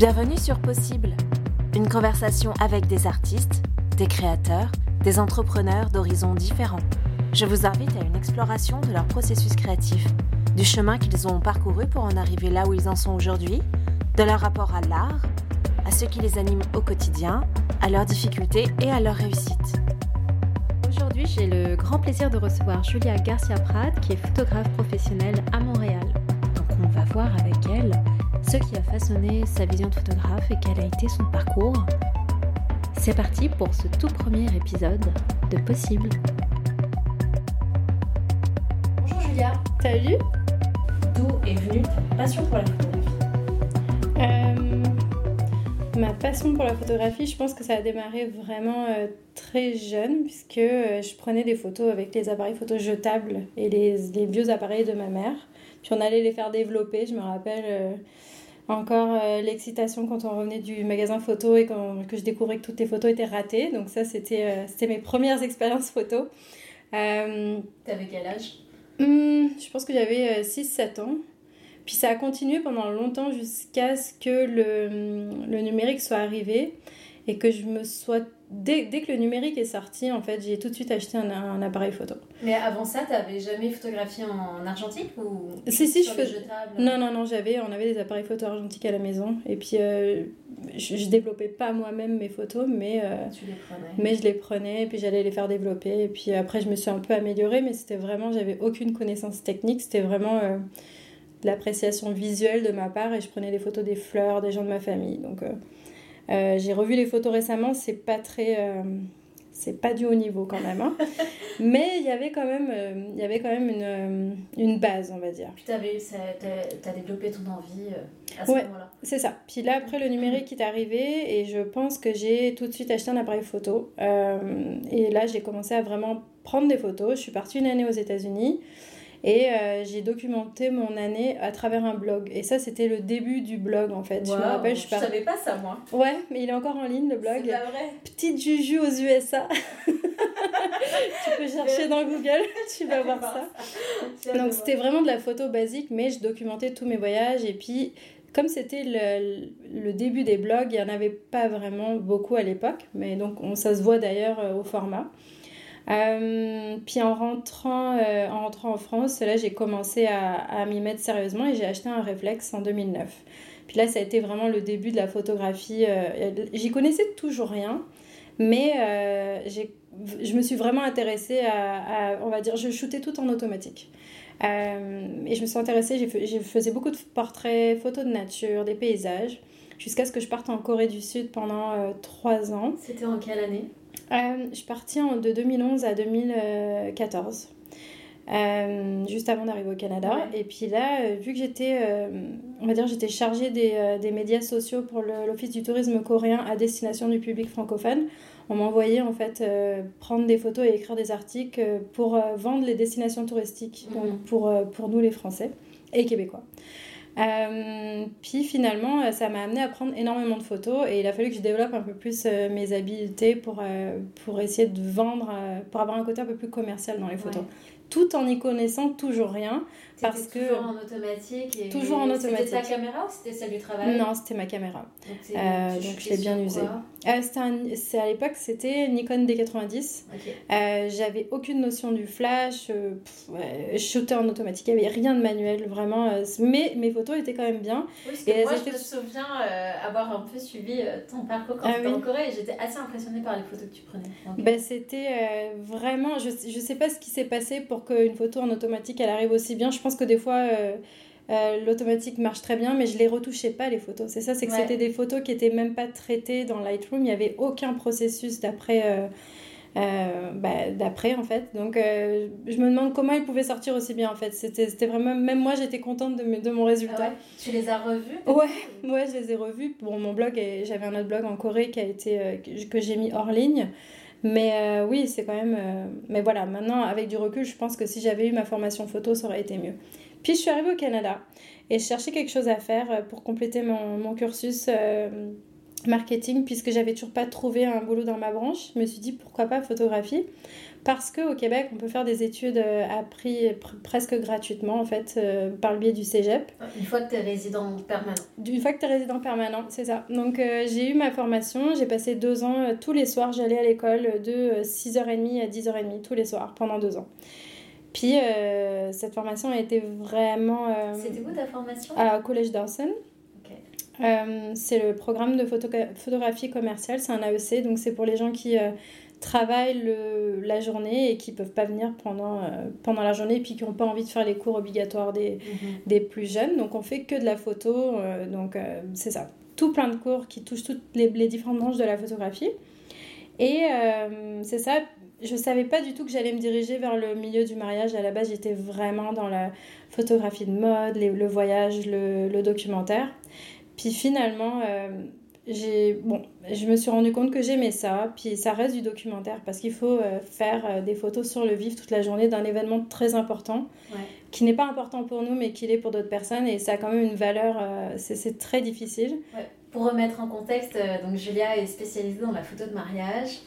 Bienvenue sur Possible, une conversation avec des artistes, des créateurs, des entrepreneurs d'horizons différents. Je vous invite à une exploration de leur processus créatif, du chemin qu'ils ont parcouru pour en arriver là où ils en sont aujourd'hui, de leur rapport à l'art, à ce qui les anime au quotidien, à leurs difficultés et à leur réussite. Aujourd'hui, j'ai le grand plaisir de recevoir Julia Garcia Prat, qui est photographe professionnelle à Montréal. Donc, on va voir avec elle ce qui a façonné sa vision de photographe et quel a été son parcours. C'est parti pour ce tout premier épisode de Possible. Bonjour Julia. Salut D'où est venue ta passion pour la photographie Euh, Ma passion pour la photographie, je pense que ça a démarré vraiment euh, très jeune, puisque euh, je prenais des photos avec les appareils photo jetables et les, les vieux appareils de ma mère. Puis on allait les faire développer. Je me rappelle euh, encore euh, l'excitation quand on revenait du magasin photo et quand, que je découvrais que toutes les photos étaient ratées. Donc ça, c'était euh, c'était mes premières expériences photo. Euh, T'avais quel âge? Hmm, je pense que j'avais 6-7 ans. Puis ça a continué pendant longtemps jusqu'à ce que le, le numérique soit arrivé et que je me sois... Dès, dès que le numérique est sorti, en fait, j'ai tout de suite acheté un, un appareil photo. Mais avant ça, t'avais jamais photographié en argentique ou Si, si, je le fais- jetable Non, non, non, j'avais, on avait des appareils photo argentiques à la maison. Et puis, euh, je, je développais pas moi-même mes photos, mais, euh, Tu les prenais. mais je les prenais et puis j'allais les faire développer. Et puis après, je me suis un peu améliorée, mais c'était vraiment, j'avais aucune connaissance technique. C'était vraiment euh, de l'appréciation visuelle de ma part et je prenais des photos des fleurs, des gens de ma famille. Donc, euh, j'ai revu les photos récemment, c'est pas très. euh, c'est pas du haut niveau quand même, hein. mais il y avait quand même, euh, il y avait quand même une, une base, on va dire. Puis t'as, t'as développé ton envie à ce Ouais. moment-là. C'est ça. Puis là, après, le numérique est arrivé et je pense que j'ai tout de suite acheté un appareil photo. Euh, et là, j'ai commencé à vraiment prendre des photos. Je suis partie une année aux États-Unis et euh, j'ai documenté mon année à travers un blog. Et ça, c'était le début du blog en fait. Je me rappelle, je suis partie. savais pas ça moi. Ouais, mais il est encore en ligne le C'est blog. pas vrai. Petite Juju aux USA. tu peux chercher dans Google, tu vas voir ça. Donc c'était vraiment de la photo basique, mais je documentais tous mes voyages. Et puis, comme c'était le, le début des blogs, il n'y en avait pas vraiment beaucoup à l'époque. Mais donc, on, ça se voit d'ailleurs euh, au format. Euh, puis en rentrant, euh, en rentrant en France, là j'ai commencé à, m'y mettre sérieusement et j'ai acheté un réflexe en 2009. Puis là ça a été vraiment le début de la photographie. euh, J'y connaissais toujours rien, mais je me suis vraiment intéressée à, à- on va dire, je shootais tout en automatique. Et je me suis intéressée, je faisais beaucoup de portraits, photos de nature, des paysages, jusqu'à ce que je parte en Corée du Sud pendant trois ans. C'était en quelle année? Euh, je suis partie en- de 2011 à 2014, euh, juste avant d'arriver au Canada. Ouais. Et puis là, euh, vu que j'étais, euh, on va dire, j'étais chargée des, des médias sociaux pour l'Office du tourisme coréen à destination du public francophone, on m'envoyait en fait prendre des photos et écrire des articles pour vendre les destinations touristiques, Mhm. donc pour, pour nous les Français et Québécois. Euh, puis finalement, euh, ça m'a amené à prendre énormément de photos et il a fallu que je développe un peu plus euh, mes habiletés pour, pour essayer de vendre, pour avoir un côté un peu plus commercial dans les photos. Ouais. Tout en n'y connaissant toujours rien. Parce que- toujours en automatique. Et... Toujours en automatique. C'était ta caméra ou c'était celle du travail? Non, c'était ma caméra. Donc, Euh, donc je l'ai bien usée. Euh, c'est à l'époque, c'était Nikon D90. Ok. Euh, J'avais aucune notion du flash. euh, pff, ouais, je shootais en automatique. Il n'y avait rien de manuel, vraiment. euh, mais mes photos étaient quand même bien. Oui, parce Et que elles moi, étaient- je me souviens avoir un peu suivi ton parcours quand Ah tu étais oui. en Corée et j'étais assez impressionnée par les photos que tu prenais. Ben, c'était vraiment. Je, je sais pas ce qui s'est passé pour qu'une photo en automatique elle arrive aussi bien. Je pense que des fois. euh, euh, l'automatique marche très bien, mais je les retouchais pas les photos. C'est ça, c'est que Ouais. c'était des photos qui étaient même pas traitées dans Lightroom. Il n'y avait aucun processus d'après, euh, bah, d'après en fait. Donc, euh, je me demande comment ils pouvaient sortir aussi bien en fait. C'était, c'était vraiment, même moi, j'étais contente de, mes- de mon Ah résultat. ouais Tu les as revus Ouais, ouais, je les ai revus. Bon, mon blog, j'avais un autre blog en Corée qui a été euh, que j'ai mis hors ligne. Mais euh, oui, c'est quand même. euh, Mais voilà, maintenant, avec du recul, je pense que si j'avais eu ma formation photo, ça aurait été mieux. Puis je suis arrivée au Canada et je cherchais quelque chose à faire euh, pour compléter mon, cursus marketing, puisque j'avais toujours pas trouvé un boulot dans ma branche. Je me suis dit pourquoi pas photographie? Parce qu'au Québec, on peut faire des études à prix presque gratuitement, en fait, par le biais du cégep. Une fois que tu es résident permanent. Une fois que tu es résident permanent, c'est ça. Donc, j'ai eu ma formation, j'ai passé deux ans, tous les soirs, j'allais à l'école de 6h30 à 10h30, tous les soirs, pendant deux ans. Puis euh, cette formation a été vraiment. Euh, C'était où ta formation? À Collège Dawson. Euh, c'est le programme de photographie commerciale, c'est un AEC, donc c'est pour les gens qui travaillent le, la journée et qui peuvent pas venir pendant, pendant la journée et puis qui n'ont pas envie de faire les cours obligatoires des, mhm. des plus jeunes. Donc on fait que de la photo, donc c'est ça. Tout plein de cours qui touchent toutes les, les différentes branches de la photographie. Et c'est ça, je savais pas du tout que j'allais me diriger vers le milieu du mariage. À la base, j'étais vraiment dans la photographie de mode, le voyage, le, documentaire. Puis finalement, euh, j'ai bon, je me suis rendu compte que j'aimais ça. Puis ça reste du documentaire parce qu'il faut euh, faire euh, des photos sur le vif toute la journée d'un événement très important, qui n'est pas important pour nous, mais qui l'est pour d'autres personnes. Et ça a quand même une valeur. c'est très difficile. Pour remettre en contexte, donc Julia est spécialisée dans la photo de mariage.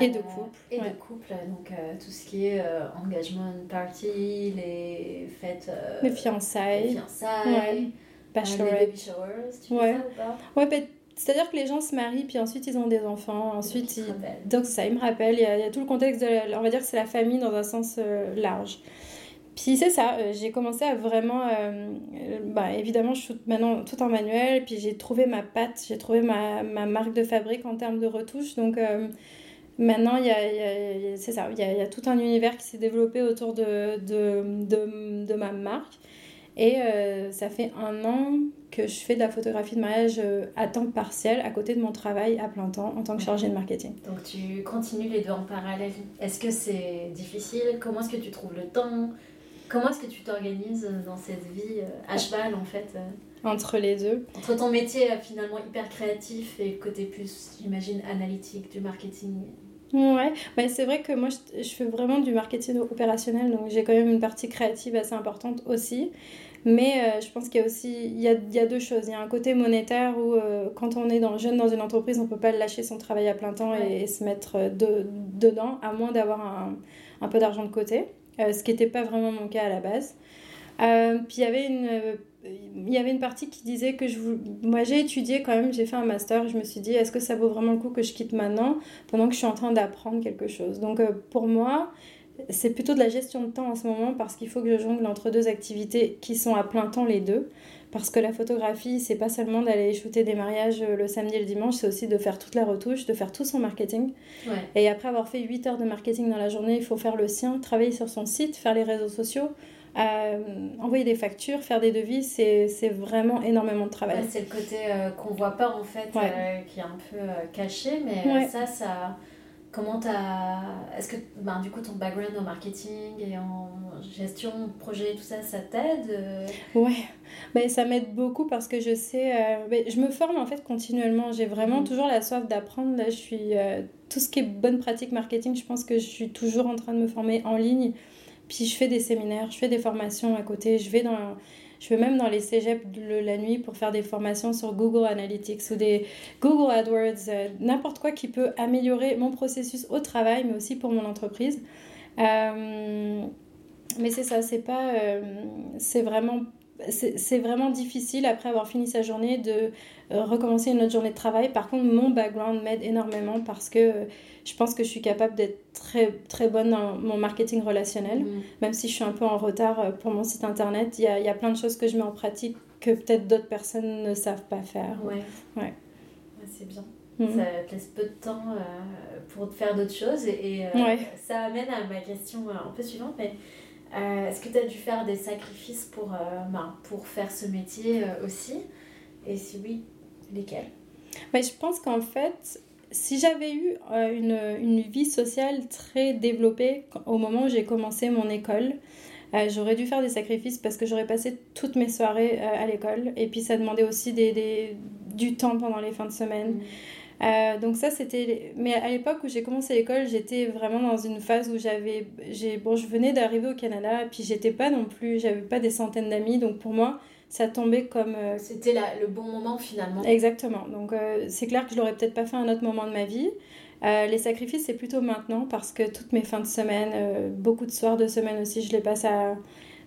Et de couple. Et de couple, donc euh, tout ce qui est euh, engagement party, les fêtes. Euh, les fiançailles. Les fiançailles. Bachelorette. les baby showers, tu ouais. fais ça ou pas? Ouais, ben, c'est-à-dire que les gens se marient, puis ensuite ils ont des enfants, ensuite Donc ça, il me rappelle, il y, a, il y a tout le contexte, de on va dire que c'est la famille dans un sens large. Puis c'est ça, j'ai commencé à vraiment. bah, évidemment, je suis maintenant tout en manuel, puis j'ai trouvé ma patte, j'ai trouvé ma, ma, marque de fabrique en termes de retouches. Donc, Maintenant, il y a, c'est ça, il y, a, tout un univers qui s'est développé autour de, de, de, de ma marque. Et euh, ça fait un an que je fais de la photographie de mariage euh, à temps partiel, à côté de mon travail à plein temps en tant que chargée de marketing. Donc tu continues les deux en parallèle. Est-ce que c'est difficile? Comment est-ce que tu trouves le temps? Comment est-ce que tu t'organises dans cette vie euh, à cheval en fait entre les deux. Entre ton métier finalement hyper créatif et le côté plus, j'imagine, analytique du marketing. Ouais, bah, c'est vrai que moi je, fais vraiment du marketing opérationnel, donc j'ai quand même une partie créative assez importante aussi. Mais euh, je pense qu'il y a aussi il y a, il y a deux choses. Il y a un côté monétaire où euh, quand on est dans, jeune dans une entreprise, on ne peut pas lâcher son travail à plein temps et, se mettre euh, de, dedans, à moins d'avoir un, un, peu d'argent de côté, ce qui n'était pas vraiment mon cas à la base. puis il y avait une il y avait une partie qui disait que je moi j'ai étudié quand même, j'ai fait un master, je me suis dit est-ce que ça vaut vraiment le coup que je quitte maintenant pendant que je suis en train d'apprendre quelque chose? Donc euh, pour moi, c'est plutôt de la gestion de temps en ce moment parce qu'il faut que je jongle entre deux activités qui sont à plein temps les deux. Parce que la photographie, c'est pas seulement d'aller shooter des mariages euh, le samedi et le dimanche, c'est aussi de faire toute la retouche, de faire tout son marketing. Et après avoir fait 8 heures de marketing dans la journée, il faut faire le sien, travailler sur son site, faire les réseaux sociaux, euh, envoyer des factures, faire des devis, c'est vraiment énormément de travail. c'est le côté euh, qu'on voit pas en fait, euh, qui est un peu caché, mais ça, ça. Comment t'as. Est-ce que ben, du coup ton background en marketing et en gestion de projet, tout ça, ça t'aide Ouais, mais ça m'aide beaucoup parce que je sais. je me forme en fait continuellement. J'ai vraiment mhm. toujours la soif d'apprendre. Là, je suis. tout ce qui est bonne pratique marketing, je pense que je suis toujours en train de me former en ligne. Puis je fais des séminaires, je fais des formations à côté, je vais dans je vais même dans les cégeps la nuit pour faire des formations sur Google Analytics ou des Google AdWords, euh, n'importe quoi qui peut améliorer mon processus au travail, mais aussi pour mon entreprise. Euh, mais c'est ça, c'est pas, euh, c'est vraiment c'est vraiment difficile après avoir fini sa journée de euh, recommencer une autre journée de travail. Par contre, mon background m'aide énormément parce que euh, je pense que je suis capable d'être très, très bonne dans mon marketing relationnel. Mm. Même si je suis un peu en retard euh, pour mon site internet, il y a, y a, plein de choses que je mets en pratique que peut-être d'autres personnes ne savent pas faire. Ouais. ouais. c'est bien. Mm. Ça te laisse peu de temps pour faire d'autres choses. Et, ça amène à ma question un peu suivante. Mais euh, est-ce que tu as dû faire des sacrifices pour, euh, ben, pour faire ce métier euh, aussi? Et si oui, lesquels? Mais Je pense qu'en fait, si j'avais eu une, une, vie sociale très développée au moment où j'ai commencé mon école, j'aurais dû faire des sacrifices parce que j'aurais passé toutes mes soirées à l'école et puis ça demandait aussi des, des, du temps pendant les fins de semaine. Mmh. Euh, donc ça, c'était... Mais à l'époque où j'ai commencé l'école, j'étais vraiment dans une phase où j'avais... J'ai... Bon, je venais d'arriver au Canada, puis j'étais pas non plus... J'avais pas des centaines d'amis, donc pour moi, ça tombait comme... Euh, c'était la... le bon moment finalement. Exactement. Donc euh, c'est clair que je l'aurais peut-être pas fait à un autre moment de ma vie. les sacrifices, c'est plutôt maintenant parce que toutes mes fins de semaine, beaucoup de soirs de semaine aussi, je les passe à,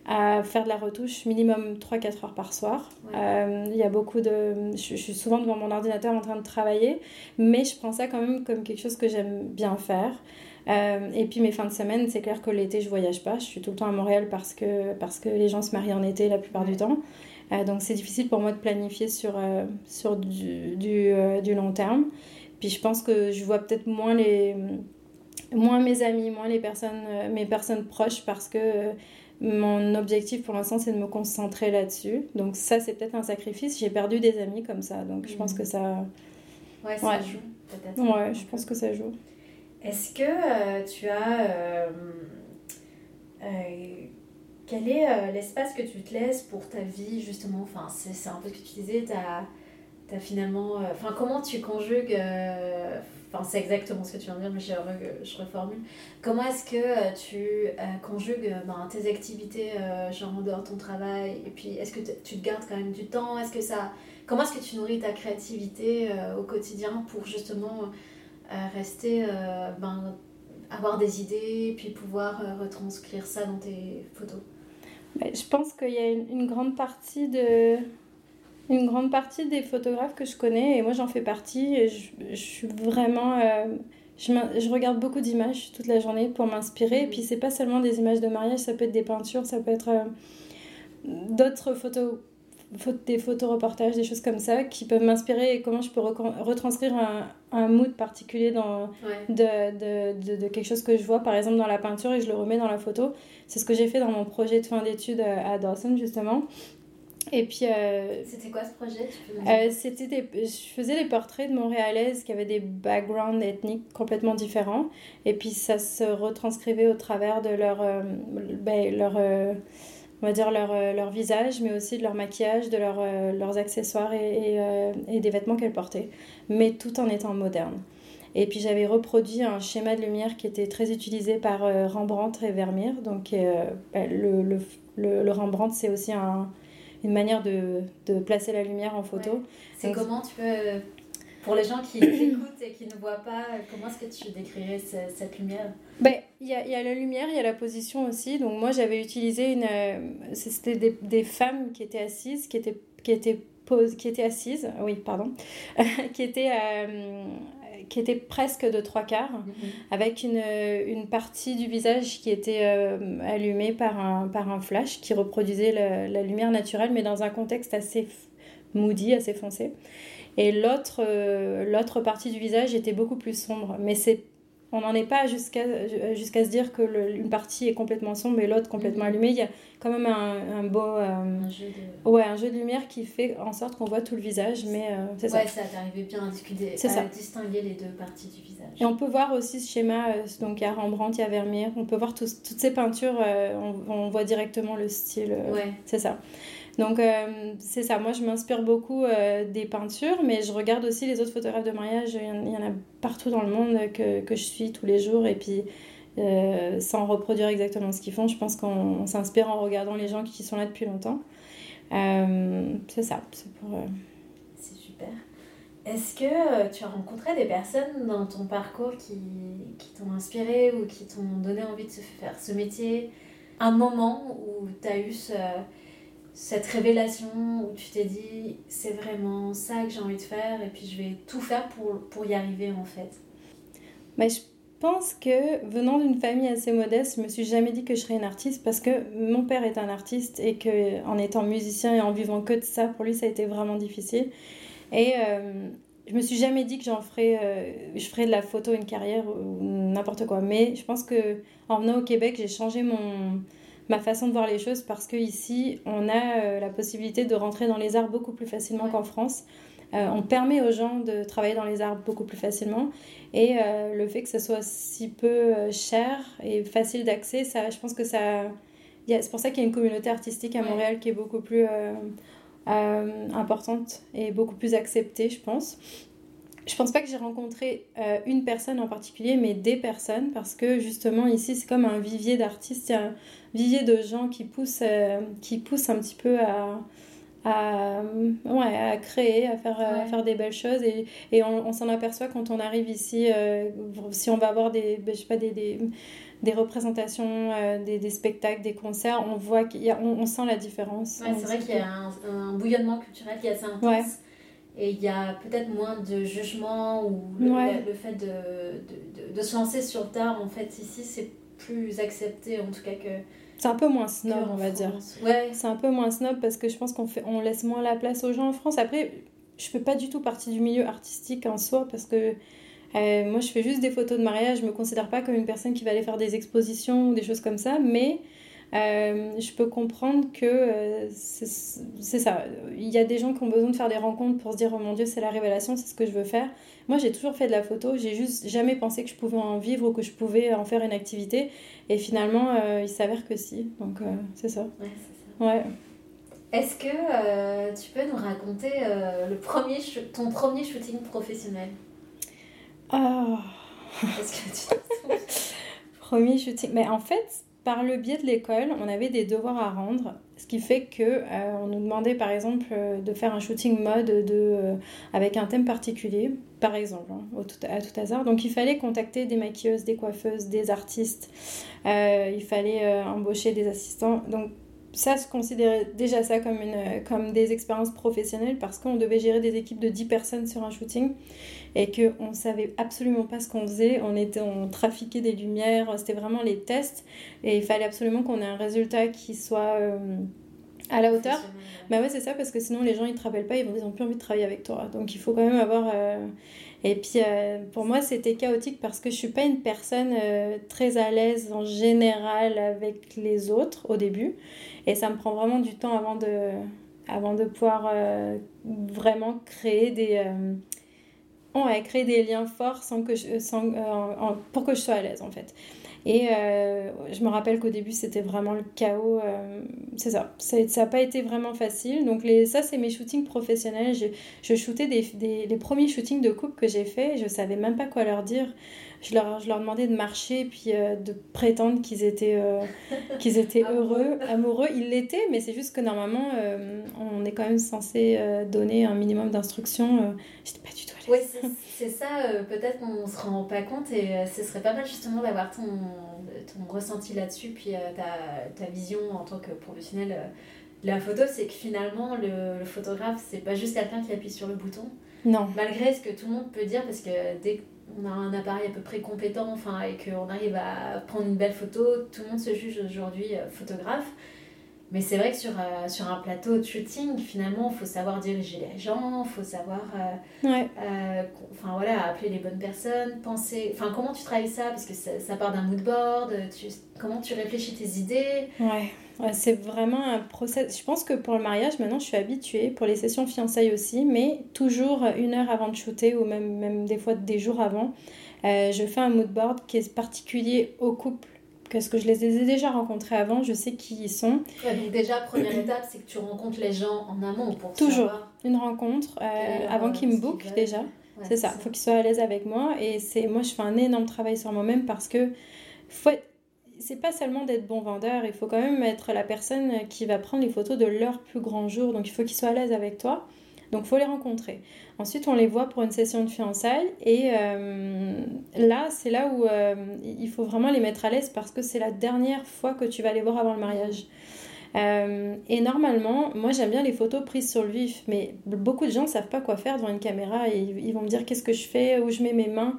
à faire de la retouche minimum 3-4 heures par soir. Il y a beaucoup de... Je, je, suis souvent devant mon ordinateur en train de travailler, mais je prends ça quand même comme quelque chose que j'aime bien faire. Euh, et puis mes fins de semaine, c'est clair que l'été, je voyage pas. Je suis tout le temps à Montréal parce que, parce que les gens se marient en été la plupart du temps. Euh, donc c'est difficile pour moi de planifier sur, euh, sur du, du, du, long terme. Puis je pense que je vois peut-être moins, les, moins mes amis, moins les personnes, mes personnes proches parce que mon objectif pour l'instant, c'est de me concentrer là-dessus. Donc ça, c'est peut-être un sacrifice. J'ai perdu des amis comme ça. Donc je pense mmh. que ça... Ouais, ça joue peut-être. Ouais, je pense que ça joue. Est-ce que euh, tu as... Euh, euh, quel est l'espace que tu te laisses pour ta vie, justement? Enfin, c'est un peu ce que tu disais, tu as, finalement... Enfin, comment tu conjugues... C'est exactement ce que tu viens de dire, mais je, je reformule. Comment est-ce que tu conjugues ben, tes activités, genre en dehors de ton travail Et puis, est-ce que tu te gardes quand même du temps? Est-ce que ça... Comment est-ce que tu nourris ta créativité au quotidien pour justement rester, euh, ben, avoir des idées, puis pouvoir euh, retranscrire ça dans tes photos? Je pense qu'il y a une, grande partie de une grande partie des photographes que je connais, et moi j'en fais partie, et je, je suis vraiment... Euh, je, je, regarde beaucoup d'images toute la journée pour m'inspirer, et puis c'est pas seulement des images de mariage, ça peut être des peintures, ça peut être d'autres photos des photoreportages, des choses comme ça qui peuvent m'inspirer et comment je peux retranscrire un, un mood particulier dans, de, de, de, quelque chose que je vois, par exemple dans la peinture, et je le remets dans la photo. C'est ce que j'ai fait dans mon projet de fin d'études à Dawson, justement. Et puis. Euh, c'était quoi ce projet? Euh, C'était des, Je faisais des portraits de Montréalaises qui avaient des backgrounds ethniques complètement différents. Et puis ça se retranscrivait au travers de leur. Euh, ben, leur on va dire leur, leur, visage, mais aussi de leur maquillage, de leur, leurs accessoires et, et, et des vêtements qu'elles portaient, mais tout en étant moderne. Et puis j'avais reproduit un schéma de lumière qui était très utilisé par Rembrandt et Vermeer. Donc bah, le, le, le, Rembrandt, c'est aussi un, une manière de, de, placer la lumière en photo. C'est comment tu peux pour les gens qui écoutent et qui ne voient pas, comment est-ce que tu décrirais cette, lumière? Ben, Il y, a, y, a, la lumière, il y a la position aussi. Donc moi, j'avais utilisé une... Euh, c'était des, des, femmes qui étaient assises, qui étaient, qui étaient, pose, qui étaient assises, oui, pardon, qui étaient... Euh, qui était presque de trois quarts, mhm. avec une, une, partie du visage qui était euh, allumée par un, par un flash qui reproduisait la, la, lumière naturelle, mais dans un contexte assez moody, assez foncé. Et l'autre euh, l'autre partie du visage était beaucoup plus sombre. Mais c'est on n'en est pas jusqu'à jusqu'à se dire que une partie est complètement sombre et l'autre complètement mhm. allumée. Il y a quand même un, un beau euh, un, jeu de... ouais, un jeu de lumière qui fait en sorte qu'on voit tout le visage. Mais euh, c'est ouais, ça. ça t'arrivait bien à, discuter, à ça. distinguer les deux parties du visage. Et on peut voir aussi ce schéma. donc il y a Rembrandt, il y a Vermeer. On peut voir toutes ces peintures. on, on, voit directement le style. ouais. C'est ça. Donc euh, c'est ça, moi je m'inspire beaucoup euh, des peintures, mais je regarde aussi les autres photographes de mariage, il y en, a partout dans le monde que, que, je suis tous les jours, et puis euh, sans reproduire exactement ce qu'ils font, je pense qu'on s'inspire en regardant les gens qui sont là depuis longtemps. c'est ça, c'est pour... C'est super. Est-ce que tu as rencontré des personnes dans ton parcours qui, qui t'ont inspiré ou qui t'ont donné envie de faire ce métier? Un moment où tu as eu ce cette révélation où tu t'es dit c'est vraiment ça que j'ai envie de faire et puis je vais tout faire pour, pour y arriver en fait Mais Je pense que venant d'une famille assez modeste, je me suis jamais dit que je serais une artiste parce que mon père est un artiste et que en étant musicien et en vivant que de ça, pour lui ça a été vraiment difficile. Et euh, je me suis jamais dit que j'en euh, je ferais de la photo une carrière ou n'importe quoi. Mais je pense que en venant au Québec, j'ai changé mon ma façon de voir les choses parce que ici on a euh, la possibilité de rentrer dans les arts beaucoup plus facilement qu'en France. Euh, on permet aux gens de travailler dans les arts beaucoup plus facilement et euh, le fait que ce soit si peu cher et facile d'accès, ça, je pense que ça, c'est pour ça qu'il y a une communauté artistique à Montréal qui est beaucoup plus importante et beaucoup plus acceptée, je pense. Je pense pas que j'ai rencontré euh, une personne en particulier, mais des personnes, parce que justement ici c'est comme un vivier d'artistes, un vivier de gens qui poussent, euh, qui poussent un petit peu à, à, ouais, à créer, à faire, à faire des belles choses. Et, et on, s'en aperçoit quand on arrive ici, euh, si on va avoir des, ben, je sais pas, des, des, des représentations, euh, des, des, spectacles, des concerts, on voit qu'il y a, on, sent la différence. Ouais, c'est vrai qu'il y a un, un, bouillonnement culturel qui est assez intense. Et il y a peut-être moins de jugement ou le, le fait de, de, de, de, se lancer sur le tard, en fait, ici, c'est plus accepté en tout cas que c'est un peu moins snob, on va dire. Ouais. C'est un peu moins snob parce que je pense qu'on fait, on laisse moins la place aux gens en France. Après, je fais pas du tout partie du milieu artistique en soi parce que euh, moi, je fais juste des photos de mariage. Je me considère pas comme une personne qui va aller faire des expositions ou des choses comme ça, mais euh, je peux comprendre que euh, c'est ça. Il y a des gens qui ont besoin de faire des rencontres pour se dire oh mon dieu, c'est la révélation, c'est ce que je veux faire. Moi, j'ai toujours fait de la photo, j'ai juste jamais pensé que je pouvais en vivre ou que je pouvais en faire une activité. Et finalement, euh, il s'avère que si. Donc, c'est ça. Ouais, c'est ça. Ouais. Est-ce que tu peux nous raconter le premier ton premier shooting professionnel? Ah. Est-ce que tu Premier shooting. Mais en fait, par le biais de l'école, on avait des devoirs à rendre, ce qui fait que euh, on nous demandait par exemple euh, de faire un shooting mode de, euh, avec un thème particulier, par exemple, hein, à tout hasard. Donc il fallait contacter des maquilleuses, des coiffeuses, des artistes, il fallait embaucher des assistants. Ça se considérait déjà ça comme, des expériences professionnelles parce qu'on devait gérer des équipes de 10 personnes sur un shooting et qu'on ne savait absolument pas ce qu'on faisait. On, était, on trafiquait des lumières, c'était vraiment les tests et il fallait absolument qu'on ait un résultat qui soit euh, à la hauteur. Bah ouais, c'est ça parce que sinon les gens ils te rappellent pas, ils vont ils ont plus envie de travailler avec toi. Donc il faut quand même avoir. Euh, et puis euh, pour moi c'était chaotique parce que je suis pas une personne très à l'aise en général avec les autres au début et ça me prend vraiment du temps avant de avant de pouvoir vraiment créer des créé des liens forts sans que je, sans, euh, pour que je sois à l'aise en fait. Et euh, je me rappelle qu'au début c'était vraiment le chaos. Euh, c'est ça, ça n'a pas été vraiment facile. Donc les, ça c'est mes shootings professionnels. Je, shootais des, les premiers shootings de couple que j'ai fait. Je savais même pas quoi leur dire je leur, je leur demandais de marcher puis euh, de prétendre qu'ils étaient, euh, qu'ils étaient heureux, amoureux. Ils l'étaient, mais c'est juste que normalement, euh, on est quand même censé donner un minimum d'instructions. J'étais pas du tout à l'aise. C'est ça, peut-être qu'on se rend pas compte et ce serait pas mal justement d'avoir ton, ton ressenti là-dessus, puis ta, ta, vision en tant que professionnel. La photo, c'est que finalement, le, le photographe, c'est pas juste quelqu'un qui appuie sur le bouton. Non. Malgré ce que tout le monde peut dire, parce que dès on a un appareil à peu près compétent enfin, et qu'on arrive à prendre une belle photo, tout le monde se juge aujourd'hui euh, photographe. Mais c'est vrai que sur, euh, sur un plateau de shooting, finalement, il faut savoir diriger les gens, il faut savoir euh, ouais. enfin, voilà, appeler les bonnes personnes, penser. Enfin, comment tu travailles ça? Parce que ça, ça part d'un mood board, tu, comment tu réfléchis tes idées? Ouais c'est vraiment un process. Je pense que pour le mariage, maintenant, je suis habituée, pour les sessions fiançailles aussi, mais toujours une heure avant de shooter ou même, même des fois des jours avant, euh, je fais un mood board qui est particulier au couple. Parce que je les ai déjà rencontrés avant, je sais qui ils sont. donc déjà, première étape, c'est que tu rencontres les gens en amont pour Toujours une rencontre euh, avant qu'ils me bookent déjà. c'est ça, il faut qu'ils soient à l'aise avec moi. Et c'est moi, je fais un énorme travail sur moi-même parce que faut être c'est pas seulement d'être bon vendeur, il faut quand même être la personne qui va prendre les photos de leur plus grand jour. Donc il faut qu'ils soient à l'aise avec toi. Donc il faut les rencontrer. Ensuite, on les voit pour une session de fiançailles. Et euh, là, c'est là où euh, il faut vraiment les mettre à l'aise parce que c'est la dernière fois que tu vas les voir avant le mariage. Euh, et normalement, moi j'aime bien les photos prises sur le vif, mais beaucoup de gens ne savent pas quoi faire devant une caméra et ils vont me dire qu'est-ce que je fais, où je mets mes mains.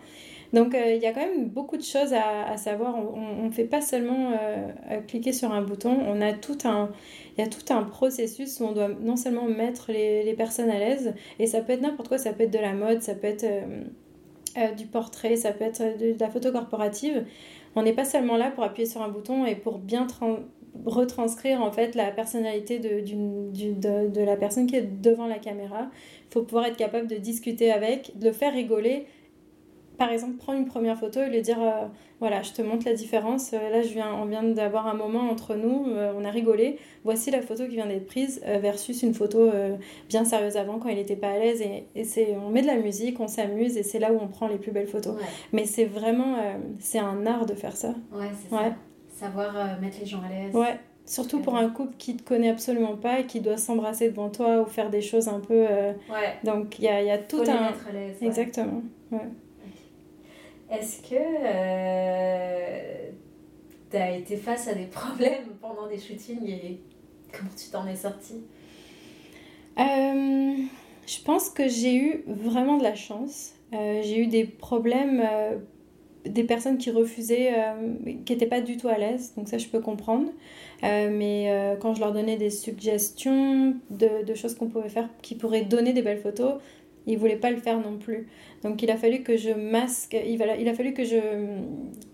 Donc euh, il y a quand même beaucoup de choses à, savoir. On ne fait pas seulement euh, cliquer sur un bouton, on a tout un, il y a tout un processus où on doit non seulement mettre les, personnes à l'aise, et ça peut être n'importe quoi, ça peut être de la mode, ça peut être euh, du portrait, ça peut être de, la photo corporative. On n'est pas seulement là pour appuyer sur un bouton et pour bien retranscrire en fait la personnalité de, la personne qui est devant la caméra. Il faut pouvoir être capable de discuter avec, de le faire rigoler par exemple, prendre une première photo et lui dire euh, voilà, je te montre la différence. Euh, là, je viens, on vient d'avoir un moment entre nous, euh, on a rigolé. Voici la photo qui vient d'être prise versus une photo bien sérieuse avant quand il n'était pas à l'aise. Et, c'est, on met de la musique, on s'amuse et c'est là où on prend les plus belles photos. Mais c'est vraiment, c'est un art de faire ça. Ouais, c'est ça. Savoir mettre les gens à l'aise. Ouais. Surtout pour un couple qui te connaît absolument pas et qui doit s'embrasser devant toi ou faire des choses un peu. ouais. Donc il y a, y a, tout Faut un. Les mettre à l'aise. Exactement. Ouais. Est-ce que euh, tu as été face à des problèmes pendant des shootings et comment tu t'en es sortie? Euh, Je pense que j'ai eu vraiment de la chance. Euh, j'ai eu des problèmes, des personnes qui refusaient, qui n'étaient pas du tout à l'aise, donc ça je peux comprendre. Mais quand je leur donnais des suggestions de choses qu'on pouvait faire qui pourraient donner des belles photos, ils voulaient pas le faire non plus. Donc il a fallu que je masque, il, il a fallu que je,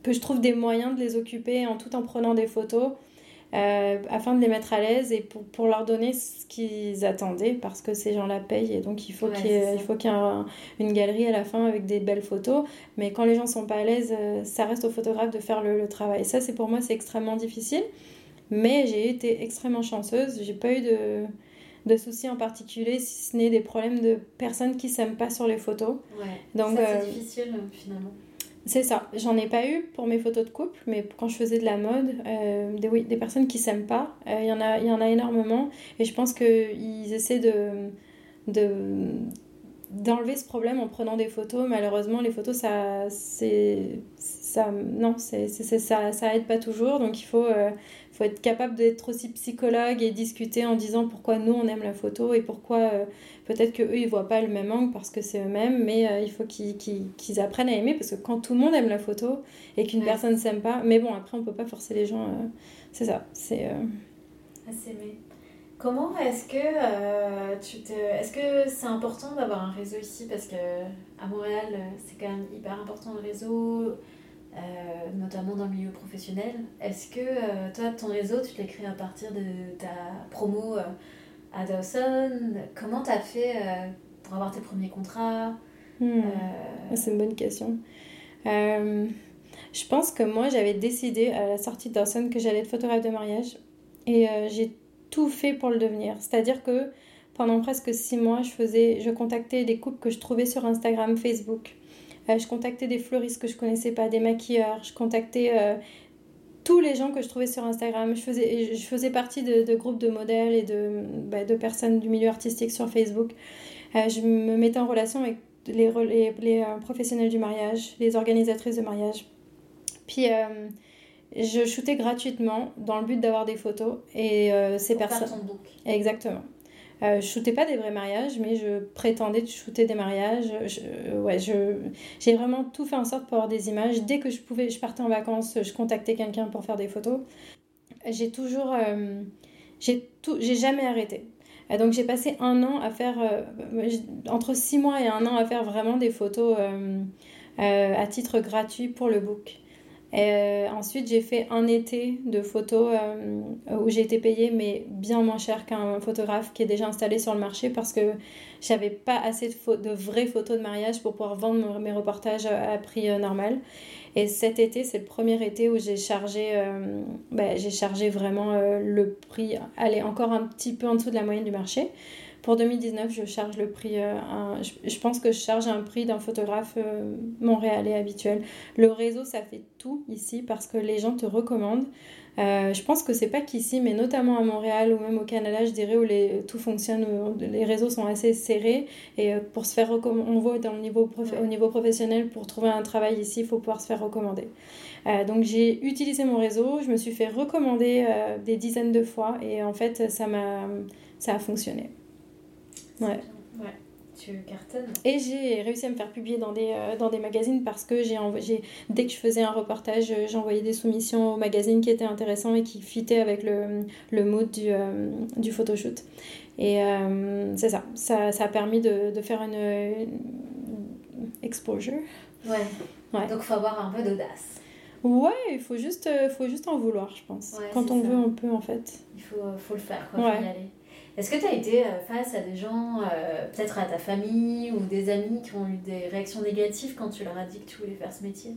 que je trouve des moyens de les occuper en tout en prenant des photos euh, afin de les mettre à l'aise et pour, pour leur donner ce qu'ils attendaient parce que ces gens-la payent et donc il faut Ouais, qu'il y ait, c'est ça. il faut qu'il y ait un- une galerie à la fin avec des belles photos. Mais quand les gens sont pas à l'aise, euh, ça reste au photographe de faire le, le travail. Ça, c'est pour moi, c'est extrêmement difficile. Mais j'ai été extrêmement chanceuse. J'ai pas eu de, de soucis en particulier, si ce n'est des problèmes de personnes qui s'aiment pas sur les photos. Ouais. Donc, ça, euh, c'est difficile euh, finalement. C'est ça. J'en ai pas eu pour mes photos de couple, mais quand je faisais de la mode, euh, des, oui, des personnes qui s'aiment pas, euh, il y en a, il y en a énormément. Et je pense qu'ils essaient de, de, d'enlever ce problème en prenant des photos. Malheureusement, les photos, ça, c'est, ça, non, c'est, ça, ça aide pas toujours. Donc il faut, euh, faut être capable d'être aussi psychologue et discuter en disant pourquoi nous on aime la photo et pourquoi euh, peut-être que eux ils voient pas le même angle parce que c'est eux-mêmes, mais euh, il faut qu'ils, qu'ils apprennent à aimer parce que quand tout le monde aime la photo et qu'une Ouais. personne s'aime pas, mais bon après on peut pas forcer les gens. c'est ça. C'est À s'aimer. Comment est-ce que euh, tu te... Est-ce que c'est important d'avoir un réseau ici? Parce que à Montréal euh, c'est quand même hyper important le réseau, euh, notamment dans le milieu professionnel. Est-ce que euh, toi ton réseau tu l'as créé à partir de ta promo à Dawson? Comment t'as fait pour avoir tes premiers contrats? Hmm. Ah, C'est une bonne question. Je pense que moi, j'avais décidé à la sortie de Dawson que j'allais être photographe de mariage. Et euh, j'ai tout fait pour le devenir. C'est-à-dire que pendant presque six mois, je, faisais, je contactais des couples que je trouvais sur Instagram, Facebook. Euh, je contactais des fleuristes que je connaissais pas, des maquilleurs. Je contactais euh, tous les gens que je trouvais sur Instagram. Je faisais, je faisais partie de, groupes de modèles et de, bah, de personnes du milieu artistique sur Facebook. Euh, je me mettais en relation avec les, les, professionnels du mariage, les organisatrices de mariage. Puis je shootais gratuitement dans le but d'avoir des photos et euh, ces personnes. Exactement. Euh, je shootais pas des vrais mariages, mais je prétendais de shooter des mariages. Je, euh, ouais, je, j'ai vraiment tout fait en sorte pour avoir des images. Dès que je pouvais, je partais en vacances, je contactais quelqu'un pour faire des photos. J'ai toujours, euh, j'ai tout, j'ai jamais arrêté. Donc j'ai passé un an à faire, entre six mois et un an à faire vraiment des photos à titre gratuit pour le book. Euh, ensuite, j'ai fait un été de photos euh, où j'ai été payée, mais bien moins cher qu'un photographe qui est déjà installé sur le marché parce que j'avais pas assez de, vraies photos de mariage pour pouvoir vendre mes reportages à, prix euh, normal. Et cet été, c'est le premier été où j'ai chargé, ben, j'ai chargé vraiment le prix, allez, encore un petit peu en dessous de la moyenne du marché. Pour 2019, je charge le prix, euh, un- je, je pense que je charge un prix d'un photographe euh, montréalais habituel. Le réseau, ça fait tout ici parce que les gens te recommandent. Euh, je pense que c'est pas qu'ici, mais notamment à Montréal ou même au Canada, je dirais, où les, tout fonctionne, où les réseaux sont assez serrés. Et pour se faire recommander, on voit dans le niveau prof- au niveau professionnel, pour trouver un travail ici, il faut pouvoir se faire recommander. Euh, donc j'ai utilisé mon réseau, je me suis fait recommander euh, des dizaines de fois et en fait, ça, m'a, ça a fonctionné. Ouais. Tu cartonnes. Et j'ai réussi à me faire publier dans des, euh, dans des magazines parce que j'ai dès que je faisais un reportage, euh, j'envoyais des soumissions aux magazines qui étaient intéressants et qui fitaient avec le, le mood du, euh, du photoshoot. Et euh, c'est ça. ça. Ça a permis de, de faire une, une exposure. Ouais. Ouais. Donc faut avoir un peu d'audace. Ouais, il faut juste, faut juste en vouloir, je pense. Ouais, Quand on ça. veut, on peut en fait. Il faut, faut le faire, quoi. Ouais. Faut y aller. Est-ce que tu as été euh, face à des gens, euh, peut-être à ta famille ou des amis qui ont eu des réactions négatives quand tu leur as dit que tu voulais faire ce métier?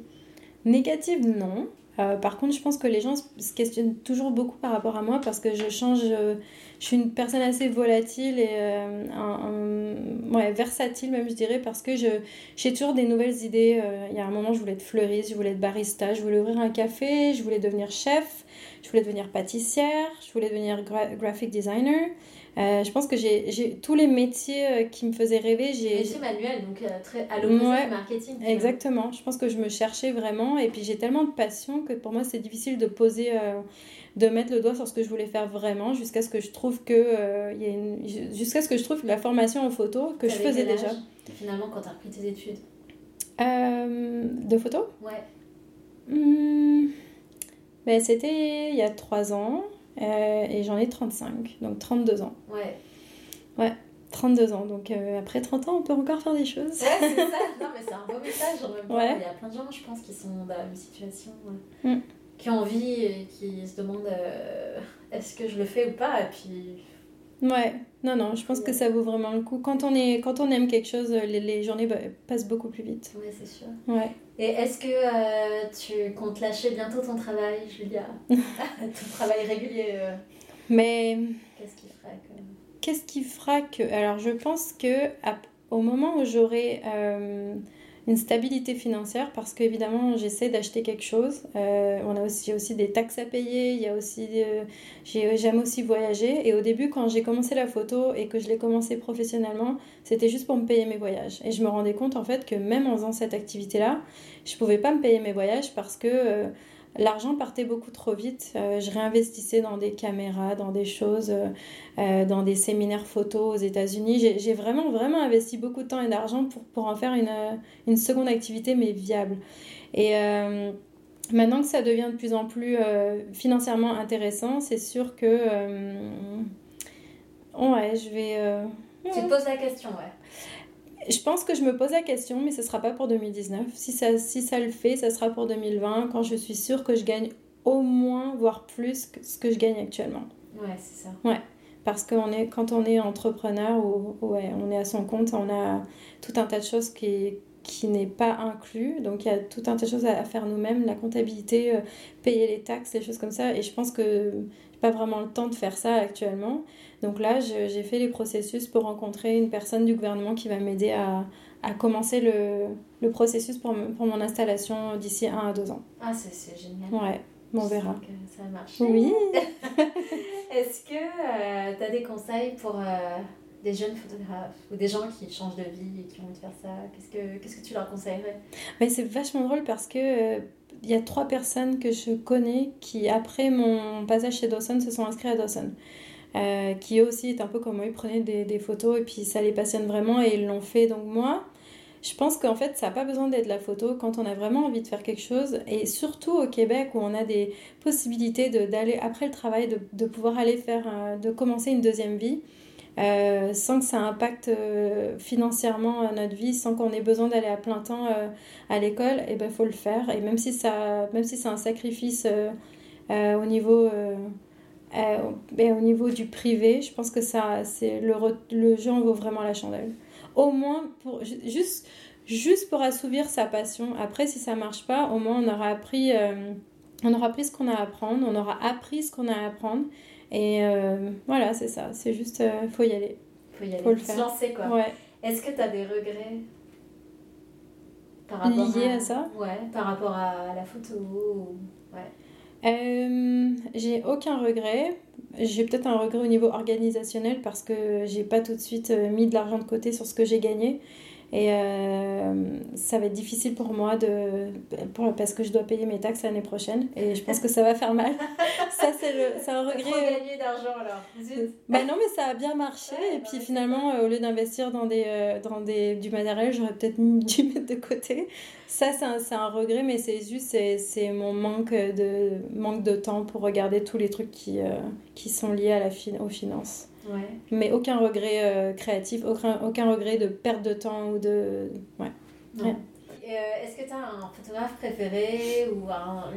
Négative, non. Euh, par contre, je pense que les gens se questionnent toujours beaucoup par rapport à moi parce que je change. Je suis une personne assez volatile et un, versatile, même, je dirais, parce que j'ai toujours des nouvelles idées. il y a un moment, je voulais être fleuriste, je voulais être barista, je voulais ouvrir un café, je voulais devenir chef, je voulais devenir pâtissière, je voulais devenir graphic designer. Euh, je pense que j'ai tous les métiers euh, qui me faisaient rêver. J'ai métier manuel, donc euh, très à l'opposé du marketing. Exactement. Je pense que je me cherchais vraiment et puis j'ai tellement de passion que pour moi c'est difficile de poser, de mettre le doigt sur ce que je voulais faire vraiment jusqu'à ce que je trouve que il y a une... jusqu'à ce que je trouve la formation en photo que je faisais déjà. Finalement, quand tu as repris tes études? de photo? Ouais. Mmh. Ben, c'était il y a trois ans. Euh, et j'en ai 35, donc 32 ans. Ouais. Ouais, 32 ans. Donc euh, après 30 ans, on peut encore faire des choses. Ouais, c'est ça. Non, mais c'est un beau message en même temps. Il y a plein de gens, je pense, qui sont dans la même situation, mm. qui ont envie et qui se demandent euh, est-ce que je le fais ou pas. Et puis Ouais, non, non, je pense que ça vaut vraiment le coup. Quand on, est, quand on aime quelque chose, les, les journées passent beaucoup plus vite. Ouais, c'est sûr. Ouais. Et est-ce que euh, tu comptes lâcher bientôt ton travail, Julia? Ton travail régulier euh? Mais. Qu'est-ce qui fera que. Qu'est-ce qui fera que. Alors, je pense que au moment où j'aurai. Euh, une stabilité financière parce qu'évidemment j'essaie d'acheter quelque chose. Euh, on a aussi, aussi des taxes à payer, il y a aussi, euh, j'aime aussi voyager. Et au début quand j'ai commencé la photo et que je l'ai commencé professionnellement, c'était juste pour me payer mes voyages. Et je me rendais compte en fait que même en faisant cette activité-là, je pouvais pas me payer mes voyages parce que... Euh, l'argent partait beaucoup trop vite. Euh, je réinvestissais dans des caméras, dans des choses, euh, euh, dans des séminaires photos aux États-Unis. J'ai vraiment, vraiment investi beaucoup de temps et d'argent pour, pour en faire une, une, seconde activité, mais viable. Et maintenant que ça devient de plus en plus financièrement intéressant, c'est sûr que. ouais, je vais. Tu te poses la question, ouais. Je pense que je me pose la question, mais ce ne sera pas pour 2019. Si ça, si ça le fait, ça sera pour 2020, quand je suis sûre que je gagne au moins, voire plus que ce que je gagne actuellement. Ouais, c'est ça. Ouais. Parce que est, quand on est entrepreneur ou ouais, on est à son compte, on a tout un tas de choses qui, qui n'est pas inclus. Donc il y a tout un tas de choses à, faire nous-mêmes, la comptabilité, euh, payer les taxes, les choses comme ça. Et je pense que pas vraiment le temps de faire ça actuellement. Donc là, j'ai fait les processus pour rencontrer une personne du gouvernement qui va m'aider à, à, commencer le, le processus pour, pour, mon installation d'ici un à deux ans. Ah, c'est génial. Ouais, on verra. Que ça marche. Oui. Est-ce que euh, tu as des conseils pour euh, des jeunes photographes ou des gens qui changent de vie et qui ont envie de faire ça? Qu'est-ce que, qu'est-ce que tu leur conseillerais? C'est vachement drôle parce que il y a trois personnes que je connais qui, après mon passage chez Dawson, se sont inscrits à Dawson. Euh, qui eux aussi est un peu comme moi, ils prenaient des, photos et puis ça les passionne vraiment et ils l'ont fait. Donc moi, je pense qu'en fait, ça n'a pas besoin d'être la photo quand on a vraiment envie de faire quelque chose. Et surtout au Québec où on a des possibilités d'aller après le travail, de, de pouvoir aller faire, euh, de commencer une deuxième vie. Euh, sans que ça impacte euh, financièrement notre vie, sans qu'on ait besoin d'aller à plein temps euh, à l'école, et eh ben faut le faire. Et même si si c'est un sacrifice au niveau ben, au niveau du privé, je pense que ça, le, le jeu en vaut vraiment la chandelle. Au moins juste juste pour assouvir sa passion. Après, si ça marche pas, au moins on aura appris on aura appris ce qu'on a à apprendre, on aura appris ce qu'on a à apprendre et euh, voilà, c'est ça. C'est juste, euh, faut y aller. Faut y aller. Faut le faire. Se lancer, quoi. Ouais. Est-ce que tu as des regrets par rapport Liés à, ça Ouais, par rapport à la photo Ouais. Euh, j'ai aucun regret. J'ai peut-être un regret au niveau organisationnel parce que j'ai pas tout de suite mis de l'argent de côté sur ce que j'ai gagné. Et euh, ça va être difficile pour moi de, pour, parce que je dois payer mes taxes l'année prochaine. Et je pense que ça va faire mal. ça, c'est un regret. Trop gagné d'argent alors. Bah non, mais ça a bien marché. et puis finalement, euh, au lieu d'investir dans, des, euh, dans des, du matériel, j'aurais peut-être dû mettre de côté. Ça, c'est un, un, regret, mais c'est juste c'est mon manque de, manque de temps pour regarder tous les trucs qui, qui sont liés à la aux finances. Mais aucun regret euh, créatif, aucun, aucun regret de perte de temps ou de. Ouais. Euh, est-ce que tu as un photographe préféré ou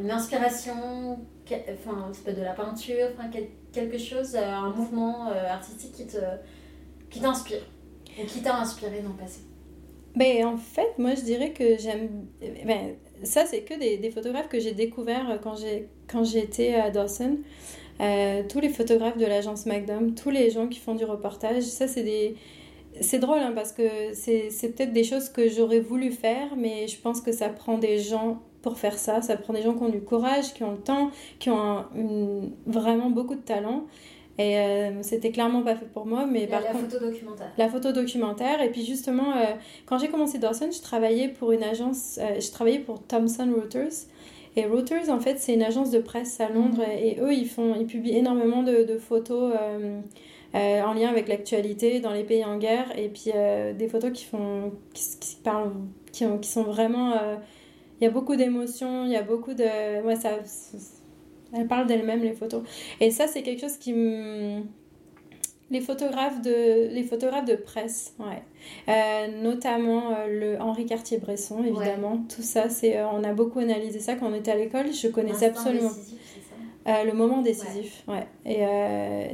une inspiration, enfin, c'est de la peinture, enfin, quelque chose, euh, un mouvement artistique qui te qui t'inspire ou qui t'a inspiré dans le passé? Ben, En fait, moi, je dirais que j'aime... Ben, ça, c'est que des, des, photographes que j'ai découverts quand j'étais à Dawson. Euh, tous les photographes de l'agence MacDom, tous les gens qui font du reportage, ça, c'est des... C'est drôle hein, parce que c'est peut-être des choses que j'aurais voulu faire, mais je pense que ça prend des gens pour faire ça. Ça prend des gens qui ont du courage, qui ont le temps, qui ont vraiment beaucoup de talent. Et euh, c'était clairement pas fait pour moi. Mais par la photo documentaire. La photo documentaire. Et puis justement, euh, quand j'ai commencé Dawson, je travaillais pour une agence, euh, je travaillais pour Thomson Reuters. Et Reuters, en fait, c'est une agence de presse à Londres. Mhm. Et, eux, ils, font, ils publient énormément de, de photos en lien avec l'actualité dans les pays en guerre. Et puis des photos qui, font, qui, qui parlent, qui, ont, qui sont vraiment... Il y a beaucoup d'émotions, il y a beaucoup de... Ouais, ça elles parlent d'elles-mêmes, les photos. Et ça, c'est quelque chose qui me... Les photographes de, les photographes de presse, ouais. Euh, notamment euh, le Henri Cartier-Bresson, évidemment. Tout ça, c'est, euh, on a beaucoup analysé ça quand on était à l'école. Je connaissais absolument. Le moment décisif, ouais. Et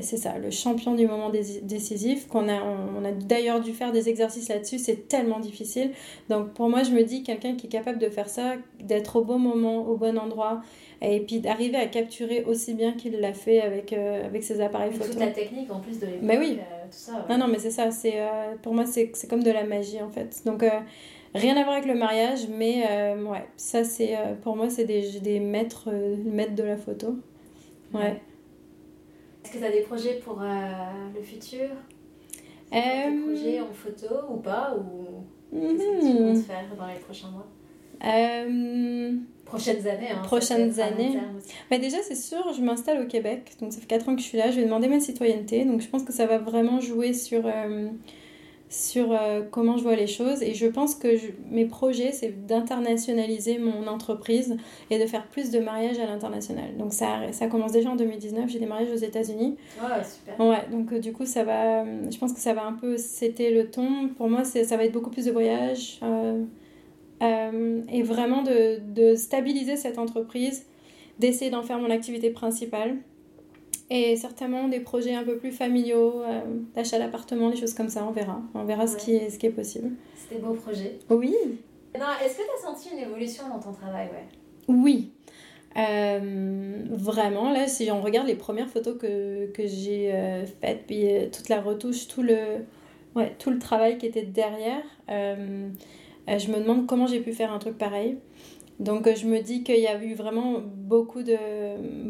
c'est ça, le champion du moment décisif. Qu'on a, on, a d'ailleurs dû faire des exercices là-dessus. C'est tellement difficile. Donc pour moi, je me dis quelqu'un qui est capable de faire ça, d'être au bon moment, au bon endroit et puis d'arriver à capturer aussi bien qu'il l'a fait avec, euh, avec ses appareils photo. Toute la technique en plus de l'époque, mais oui. Euh, tout ça. Non, non, mais c'est ça. C'est, euh, pour moi, c'est, c'est comme de la magie en fait. Donc, rien à voir avec le mariage, mais ouais, ça, c'est, pour moi, c'est des, des maîtres, maîtres de la photo. Ouais. Est-ce que tu as des projets pour le futur? Des projets en photo ou pas ou... Qu'est-ce que tu mhm. comptes faire dans les prochains mois? Prochaines années. Hein, prochaines années. Mais déjà, c'est sûr, je m'installe au Québec. Donc, ça fait 4 ans que je suis là. Je vais demander ma citoyenneté. Donc, je pense que ça va vraiment jouer sur, euh, sur euh, comment je vois les choses. Et je pense que mes projets, c'est d'internationaliser mon entreprise et de faire plus de mariages à l'international. Donc, ça, ça commence déjà en 2019. J'ai des mariages aux États-Unis. Ouais, super. Ouais, donc euh, du coup, ça va. Je pense que ça va un peu. C'était le ton. Pour moi, ça va être beaucoup plus de voyages. Euh, et vraiment de, de, stabiliser cette entreprise, d'essayer d'en faire mon activité principale. Et certainement des projets un peu plus familiaux, euh, d'achat d'appartement, des choses comme ça, on verra. On verra ce, qui est, ce qui est possible. C'était beau projet. Oui. Est-ce que tu as senti une évolution dans ton travail ouais? Oui. Euh, vraiment, là, si on regarde les premières photos que, que j'ai faites, puis toute la retouche, tout le, ouais, tout le travail qui était derrière, euh, je me demande comment j'ai pu faire un truc pareil. Donc euh, je me dis qu'il y a eu vraiment beaucoup de,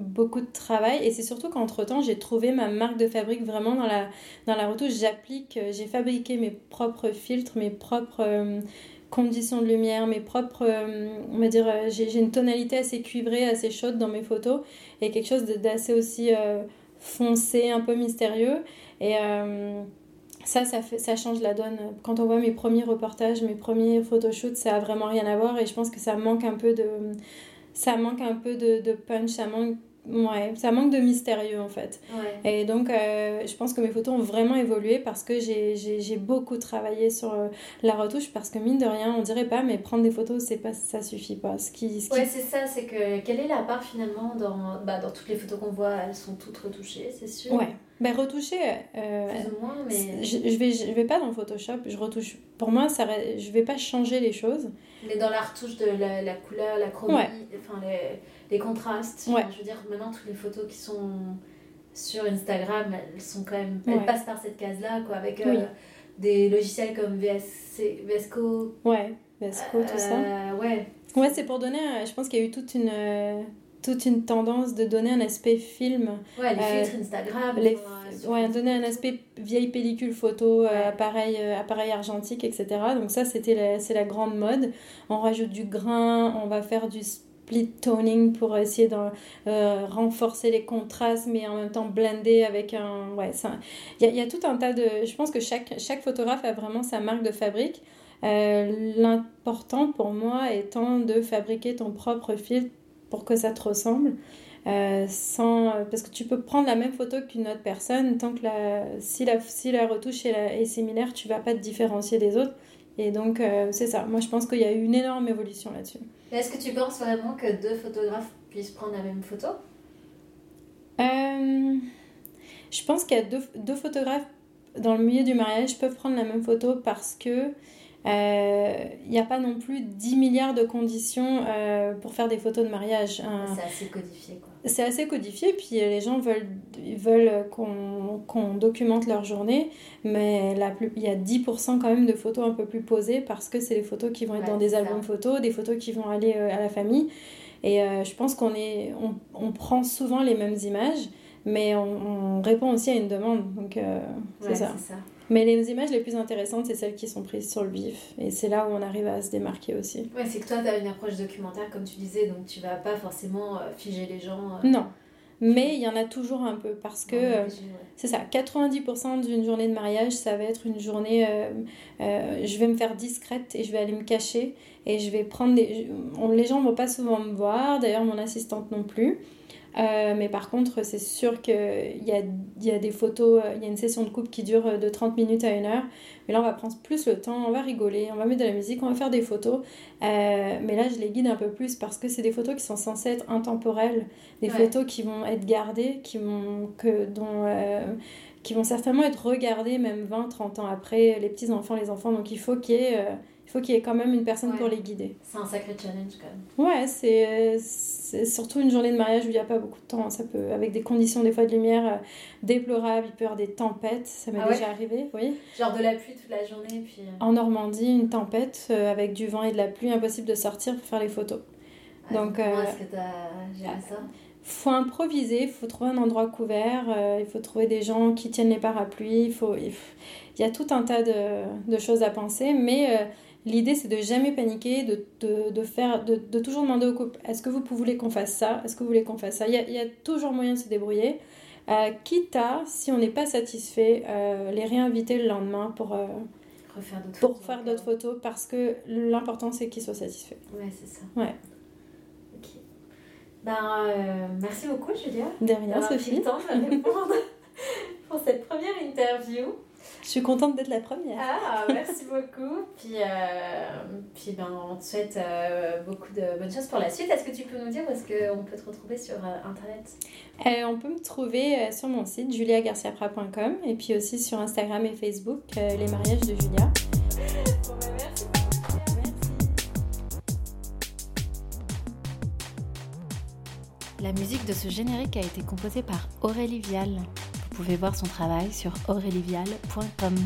beaucoup de travail et c'est surtout qu'entre-temps j'ai trouvé ma marque de fabrique vraiment dans la, dans la retouche. J'applique, euh, j'ai fabriqué mes propres filtres, mes propres conditions de lumière, mes propres, on va dire, j'ai une tonalité assez cuivrée, assez chaude dans mes photos et quelque chose d'assez aussi foncé, un peu mystérieux. Et ça, ça, fait, ça change la donne. Quand on voit mes premiers reportages, mes premiers photoshoots, ça a vraiment rien à voir et je pense que ça manque un peu de, ça manque un peu de, de punch, ça manque Ouais, ça manque de mystérieux en fait. Et donc, euh, je pense que mes photos ont vraiment évolué parce que j'ai beaucoup travaillé sur euh, la retouche parce que mine de rien, on dirait pas, mais prendre des photos, c'est pas, ça suffit pas. Ce qui, ce Ouais, c'est ça, c'est que quelle est la part finalement dans, bah, dans toutes les photos qu'on voit, elles sont toutes retouchées, c'est sûr. Ouais, ben retoucher. Euh, Plus ou moins, mais. Je, je, vais, je vais pas dans Photoshop, je retouche. Pour moi, ça, je vais pas changer les choses. Mais dans la retouche de la, la couleur, la chromie, enfin les les contrastes. je veux dire, maintenant, toutes les photos qui sont sur Instagram, elles sont quand même. Elles passent par cette case-là, quoi, avec euh, des logiciels comme VSC, Vesco. Ouais, Vesco, tout ça. Euh, ouais. Ouais, c'est pour donner. Je pense qu'il y a eu toute une. Toute une tendance de donner un aspect film. Ouais, les filtres Instagram. Les, ouais, donner un aspect vieille pellicule photo, appareil, appareil argentique, etc. Donc ça, c'était c'est la grande mode. On rajoute du grain, on va faire du split toning pour essayer de euh, renforcer les contrastes, mais en même temps blender avec un... Ouais, il y, y, a tout un tas de... Je pense que chaque, chaque photographe a vraiment sa marque de fabrique. Euh, l'important pour moi étant de fabriquer ton propre filtre pour que ça te ressemble. Euh, sans, parce que tu peux prendre la même photo qu'une autre personne, tant que la, si, la, si la retouche est, est similaire, tu vas pas te différencier des autres. Et donc, euh, c'est ça. Moi, je pense qu'il y a eu une énorme évolution là-dessus. Est-ce que tu penses vraiment que deux photographes puissent prendre la même photo? Euh, Je pense qu'il y a deux, deux, photographes dans le milieu du mariage peuvent prendre la même photo parce que il n'y a pas non plus 10 milliards de conditions pour faire des photos de mariage. C'est assez codifié, quoi. C'est assez codifié, puis les gens veulent, veulent qu'on documente leur journée, mais il y a 10% quand même de photos un peu plus posées parce que c'est les photos qui vont être dans des albums photos, des photos qui vont aller à la famille. Et je pense qu'on est, on, on, prend souvent les mêmes images, mais on, on répond aussi à une demande. Donc, c'est ça. Mais les images les plus intéressantes, c'est celles qui sont prises sur le vif. Et c'est là où on arrive à se démarquer aussi. Ouais, c'est que toi, tu as une approche documentaire, comme tu disais, donc tu vas pas forcément euh, figer les gens. Euh. Non. Mais il y en a toujours un peu parce que euh, c'est ça, 90% d'une journée de mariage, ça va être une journée, je vais me faire discrète et je vais aller me cacher et je vais prendre des... les gens ne vont pas souvent me voir, d'ailleurs mon assistante non plus. Euh, mais par contre, c'est sûr qu'il y a, y a des photos, euh, il y a une session de coupe qui dure euh, de 30 minutes à une heure. Mais là, on va prendre plus le temps, on va rigoler, on va mettre de la musique, on va faire des photos. mais là, je les guide un peu plus parce que c'est des photos qui sont censées être intemporelles, des photos qui vont être gardées, qui vont, que, dont, qui vont certainement être regardées même 20-30 ans après, les petits-enfants, les enfants. Donc il faut qu'il y ait faut qu'il y ait quand même une personne pour les guider. C'est un sacré challenge quand même. Ouais, c'est, surtout une journée de mariage où il n'y a pas beaucoup de temps. Ça peut, avec des conditions des fois de lumière euh, déplorables, il peut y avoir des tempêtes. Ça m'est ah déjà arrivé, oui. Genre de la pluie toute la journée. Puis... Euh. En Normandie, une tempête euh, avec du vent et de la pluie, impossible de sortir pour faire les photos. Ah, Donc, comment est-ce que tu as géré ça? faut improviser, il faut trouver un endroit couvert, il faut trouver des gens qui tiennent les parapluies, il, faut, il, y a tout un tas de, de choses à penser, mais L'idée, c'est de jamais paniquer, de, de, de faire, de, de, toujours demander au couple est-ce que vous voulez qu'on fasse ça? Est-ce que vous voulez qu'on fasse ça? Il y, a, il y, a, toujours moyen de se débrouiller. Euh, quitte à, si on n'est pas satisfait, euh, les réinviter le lendemain pour, euh, pour faire d'autres photos parce que l'important, c'est qu'ils soient satisfaits. Ouais, c'est ça. Ouais. Ok. Ben, merci beaucoup, Julia. De rien, Sophie. temps de répondre pour cette première interview. Je suis contente d'être la première. Ah, merci beaucoup. Puis, euh, puis ben, on te souhaite euh, beaucoup de bonnes choses pour la suite. Est-ce que tu peux nous dire où est-ce qu'on peut te retrouver sur euh, Internet? On peut me trouver sur mon site juliagarciapra.com et puis aussi sur Instagram et Facebook, Les mariages de Julia. Bon, ben, merci. La musique de ce générique a été composée par Aurélie Vial. Vous pouvez voir son travail sur aurelivial.com.